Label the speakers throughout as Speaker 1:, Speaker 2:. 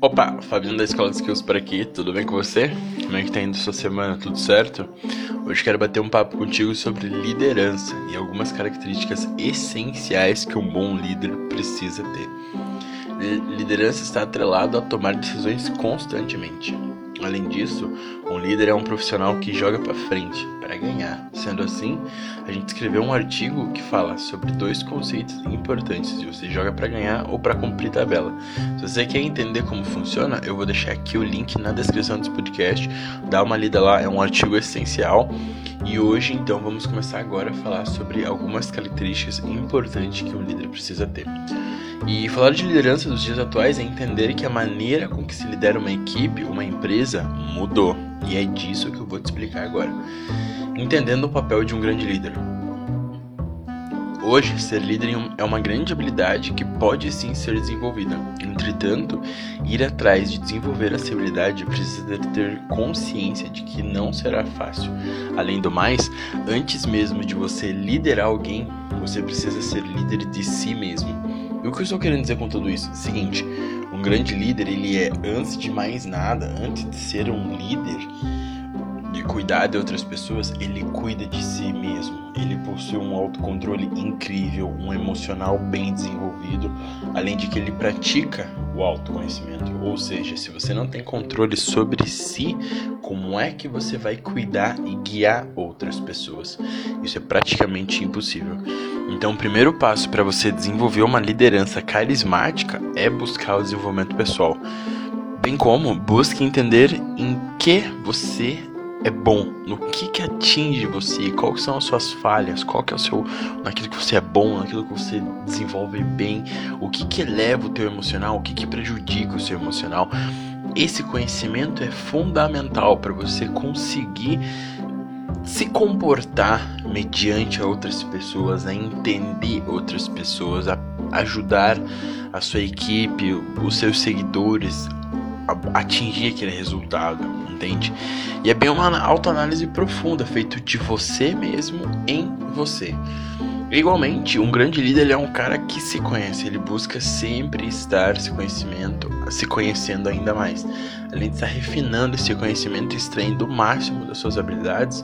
Speaker 1: Opa, Fabiano da Escola de Skills por aqui, tudo bem com você? Como é que tá indo sua semana? Tudo certo? Hoje quero bater um papo contigo sobre liderança e algumas características essenciais que um bom líder precisa ter. Liderança está atrelado a tomar decisões constantemente. Além disso, um líder é um profissional que joga para frente, para ganhar. Sendo assim, a gente escreveu um artigo que fala sobre dois conceitos importantes: se você joga para ganhar ou para cumprir tabela. Se você quer entender como funciona, eu vou deixar aqui o link na descrição desse podcast. Dá uma lida lá, é um artigo essencial. E hoje, então, vamos começar agora a falar sobre algumas características importantes que um líder precisa ter. E falar de liderança dos dias atuais é entender que a maneira com que se lidera uma equipe, uma empresa, mudou. E é disso que eu vou te explicar agora. Entendendo o papel de um grande líder. Hoje, ser líder é uma grande habilidade que pode sim ser desenvolvida. Entretanto, ir atrás de desenvolver essa habilidade precisa ter consciência de que não será fácil. Além do mais, antes mesmo de você liderar alguém, você precisa ser líder de si mesmo. E o que eu estou querendo dizer com tudo isso? Seguinte, um grande líder, ele é, antes de mais nada, antes de ser um líder, de cuidar de outras pessoas, ele cuida de si mesmo. Ele possui um autocontrole incrível, um emocional bem desenvolvido, além de que ele pratica o autoconhecimento. Ou seja, se você não tem controle sobre si, como é que você vai cuidar e guiar outras pessoas? Isso é praticamente impossível. Então, o primeiro passo para você desenvolver uma liderança carismática é buscar o desenvolvimento pessoal. Bem como busque entender em que você é bom, no que que atinge você, quais são as suas falhas, qual que é o seu, naquilo que você é bom, naquilo que você desenvolve bem, o que que eleva o teu emocional, o que que prejudica o seu emocional. Esse conhecimento é fundamental para você conseguir se comportar mediante outras pessoas, a entender outras pessoas, a ajudar a sua equipe, os seus seguidores a atingir aquele resultado, entende? E é bem uma autoanálise profunda, feito de você mesmo em você. Igualmente, um grande líder é um cara que se conhece, ele busca sempre estar se conhecimento, se conhecendo ainda mais. Além de estar refinando esse conhecimento, extraindo o máximo das suas habilidades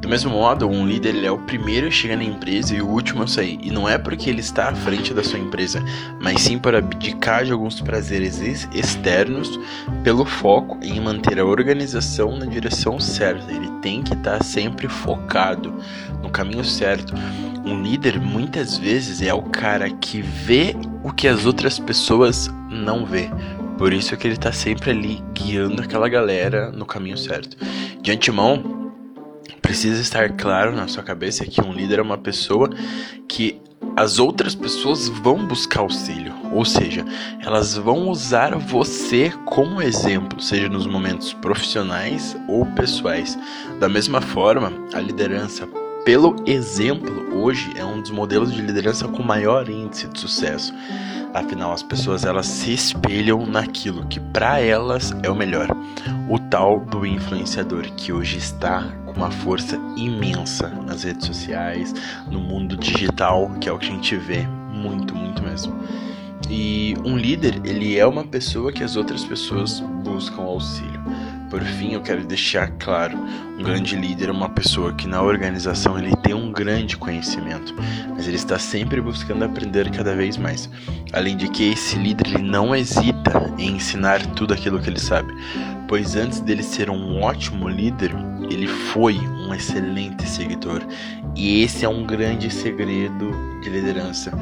Speaker 1: do mesmo modo, um líder ele é o primeiro a chegar na empresa e o último a sair. E não é porque ele está à frente da sua empresa, mas sim para abdicar de alguns prazeres externos pelo foco em manter a organização na direção certa. Ele tem que estar sempre focado no caminho certo. Um líder muitas vezes é o cara que vê o que as outras pessoas não vê. Por isso que ele está sempre ali guiando aquela galera no caminho certo. De antemão, precisa estar claro na sua cabeça que um líder é uma pessoa que as outras pessoas vão buscar auxílio, ou seja, elas vão usar você como exemplo, seja nos momentos profissionais ou pessoais. Da mesma forma, a liderança pelo exemplo hoje é um dos modelos de liderança com maior índice de sucesso. Afinal, as pessoas elas se espelham naquilo que para elas é o melhor. O tal do influenciador que hoje está uma força imensa nas redes sociais, no mundo digital, que é o que a gente vê muito, muito mesmo. E um líder, ele é uma pessoa que as outras pessoas buscam auxílio. Por fim, eu quero deixar claro, um grande líder é uma pessoa que na organização ele tem um grande conhecimento, mas ele está sempre buscando aprender cada vez mais. Além de que esse líder ele não hesita em ensinar tudo aquilo que ele sabe, pois antes dele ser um ótimo líder, ele foi um excelente seguidor. E esse é um grande segredo de liderança.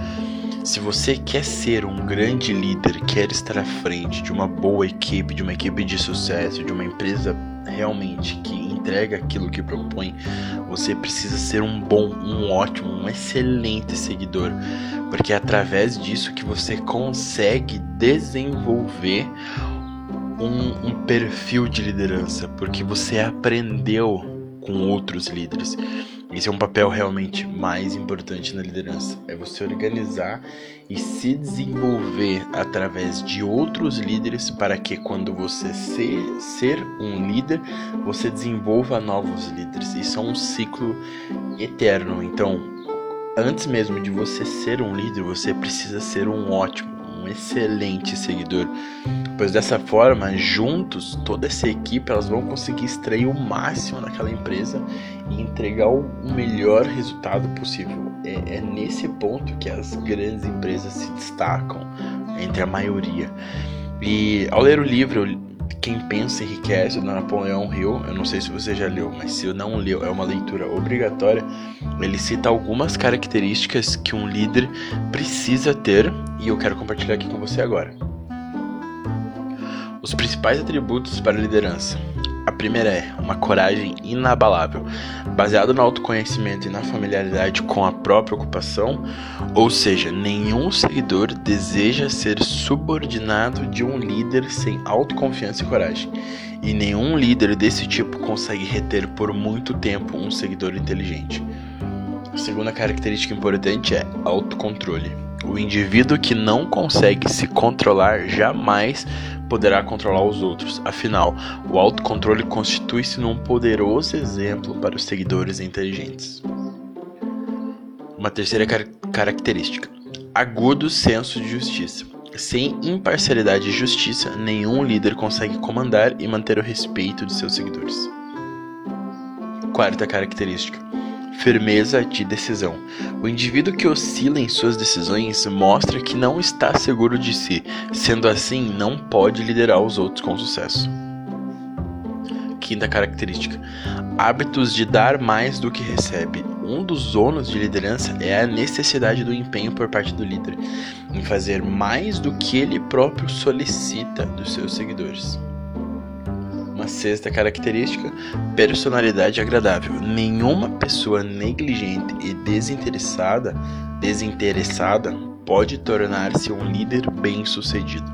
Speaker 1: Se você quer ser um grande líder, quer estar à frente de uma boa equipe, de uma equipe de sucesso, de uma empresa realmente que entrega aquilo que propõe, você precisa ser um bom, um ótimo, um excelente seguidor, porque é através disso que você consegue desenvolver um, um perfil de liderança, porque você aprendeu com outros líderes. Esse é um papel realmente mais importante na liderança. É você organizar e se desenvolver através de outros líderes para que quando você ser, ser um líder, você desenvolva novos líderes. Isso é um ciclo eterno. Então, antes mesmo de você ser um líder, você precisa ser um ótimo, excelente seguidor, pois dessa forma, juntos, toda essa equipe elas vão conseguir extrair o máximo daquela empresa e entregar o melhor resultado possível. É, é nesse ponto que as grandes empresas se destacam entre a maioria. E ao ler o livro, quem Pensa Enriquece, do Napoleão Hill. Eu não sei se você já leu, mas se não leu, é uma leitura obrigatória. Ele cita algumas características que um líder precisa ter e eu quero compartilhar aqui com você agora. Os principais atributos para a liderança. A primeira é uma coragem inabalável, baseada no autoconhecimento e na familiaridade com a própria ocupação, ou seja, nenhum seguidor deseja ser subordinado de um líder sem autoconfiança e coragem, e nenhum líder desse tipo consegue reter por muito tempo um seguidor inteligente. A segunda característica importante é autocontrole. O indivíduo que não consegue se controlar jamais poderá controlar os outros. Afinal, o autocontrole constitui-se num poderoso exemplo para os seguidores inteligentes. Uma terceira car característica: agudo senso de justiça. Sem imparcialidade e justiça, nenhum líder consegue comandar e manter o respeito de seus seguidores. Quarta característica: firmeza de decisão. O indivíduo que oscila em suas decisões mostra que não está seguro de si, sendo assim, não pode liderar os outros com sucesso. Quinta característica: hábitos de dar mais do que recebe. Um dos ônus de liderança é a necessidade do empenho por parte do líder em fazer mais do que ele próprio solicita dos seus seguidores. Uma sexta característica: personalidade agradável. Nenhuma pessoa negligente e desinteressada, desinteressada pode tornar-se um líder bem-sucedido.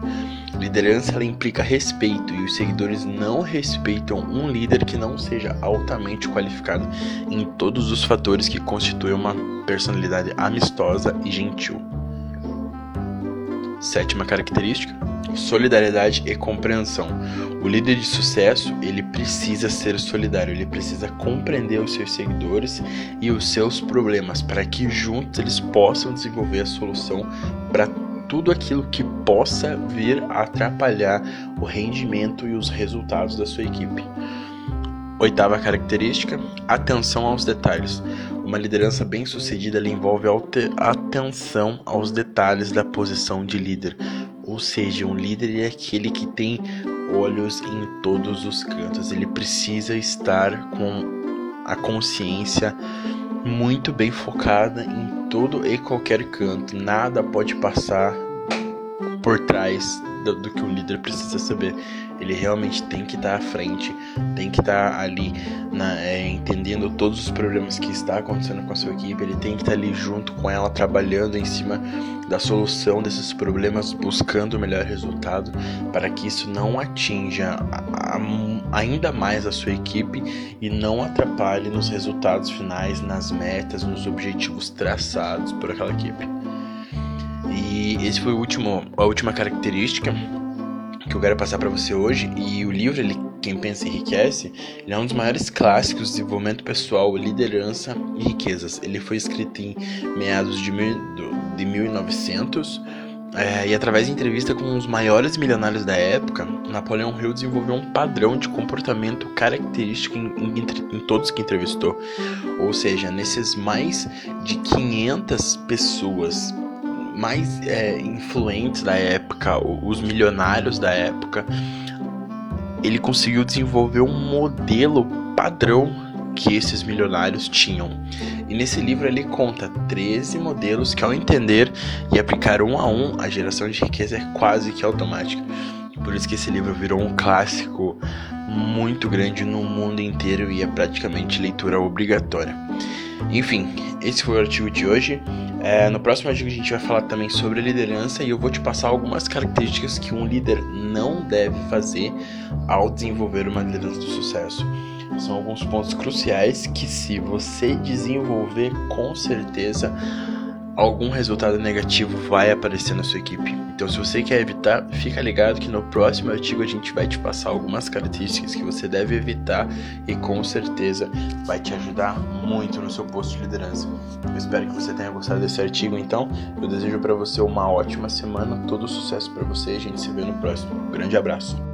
Speaker 1: Liderança ela implica respeito e os seguidores não respeitam um líder que não seja altamente qualificado em todos os fatores que constituem uma personalidade amistosa e gentil. Sétima característica: solidariedade e compreensão. O líder de sucesso, ele precisa ser solidário, ele precisa compreender os seus seguidores e os seus problemas para que juntos eles possam desenvolver a solução para tudo aquilo que possa vir a atrapalhar o rendimento e os resultados da sua equipe. Oitava característica: atenção aos detalhes. Uma liderança bem-sucedida envolve atenção aos detalhes da posição de líder. Ou seja, um líder é aquele que tem olhos em todos os cantos. Ele precisa estar com a consciência muito bem focada em todo e qualquer canto. Nada pode passar por trás do, do, que o líder precisa saber. Ele realmente tem que estar à frente, tem que estar ali na, é, entendendo todos os problemas que está acontecendo com a sua equipe. Ele tem que estar ali junto com ela, trabalhando em cima da solução desses problemas, buscando o melhor resultado para que isso não atinja a, a, ainda mais a sua equipe e não atrapalhe nos resultados finais, nas metas, nos objetivos traçados por aquela equipe. E esse foi o último, a última característica que eu quero passar para você hoje. E o livro, ele, Quem Pensa Enriquece, ele é um dos maiores clássicos de desenvolvimento pessoal, liderança e riquezas. Ele foi escrito em meados de, mil, de 1900 é, e através de entrevista com os maiores milionários da época, Napoleão Hill desenvolveu um padrão de comportamento característico em, em, em, todos que entrevistou. Ou seja, nesses mais de 500 pessoas mais é, influentes da época, os milionários da época, ele conseguiu desenvolver um modelo padrão que esses milionários tinham. E nesse livro ele conta 13 modelos que, ao entender e aplicar um a um, a geração de riqueza é quase que automática. Por isso que esse livro virou um clássico muito grande no mundo inteiro e é praticamente leitura obrigatória. Enfim, esse foi o artigo de hoje. É, no próximo artigo a gente vai falar também sobre liderança e eu vou te passar algumas características que um líder não deve fazer ao desenvolver uma liderança do sucesso. São alguns pontos cruciais que, se você desenvolver, com certeza algum resultado negativo vai aparecer na sua equipe. Então, se você quer evitar, fica ligado que no próximo artigo a gente vai te passar algumas características que você deve evitar e com certeza vai te ajudar muito no seu posto de liderança. Eu espero que você tenha gostado desse artigo, então. Eu desejo para você uma ótima semana, todo sucesso para você a gente se vê no próximo. Grande abraço.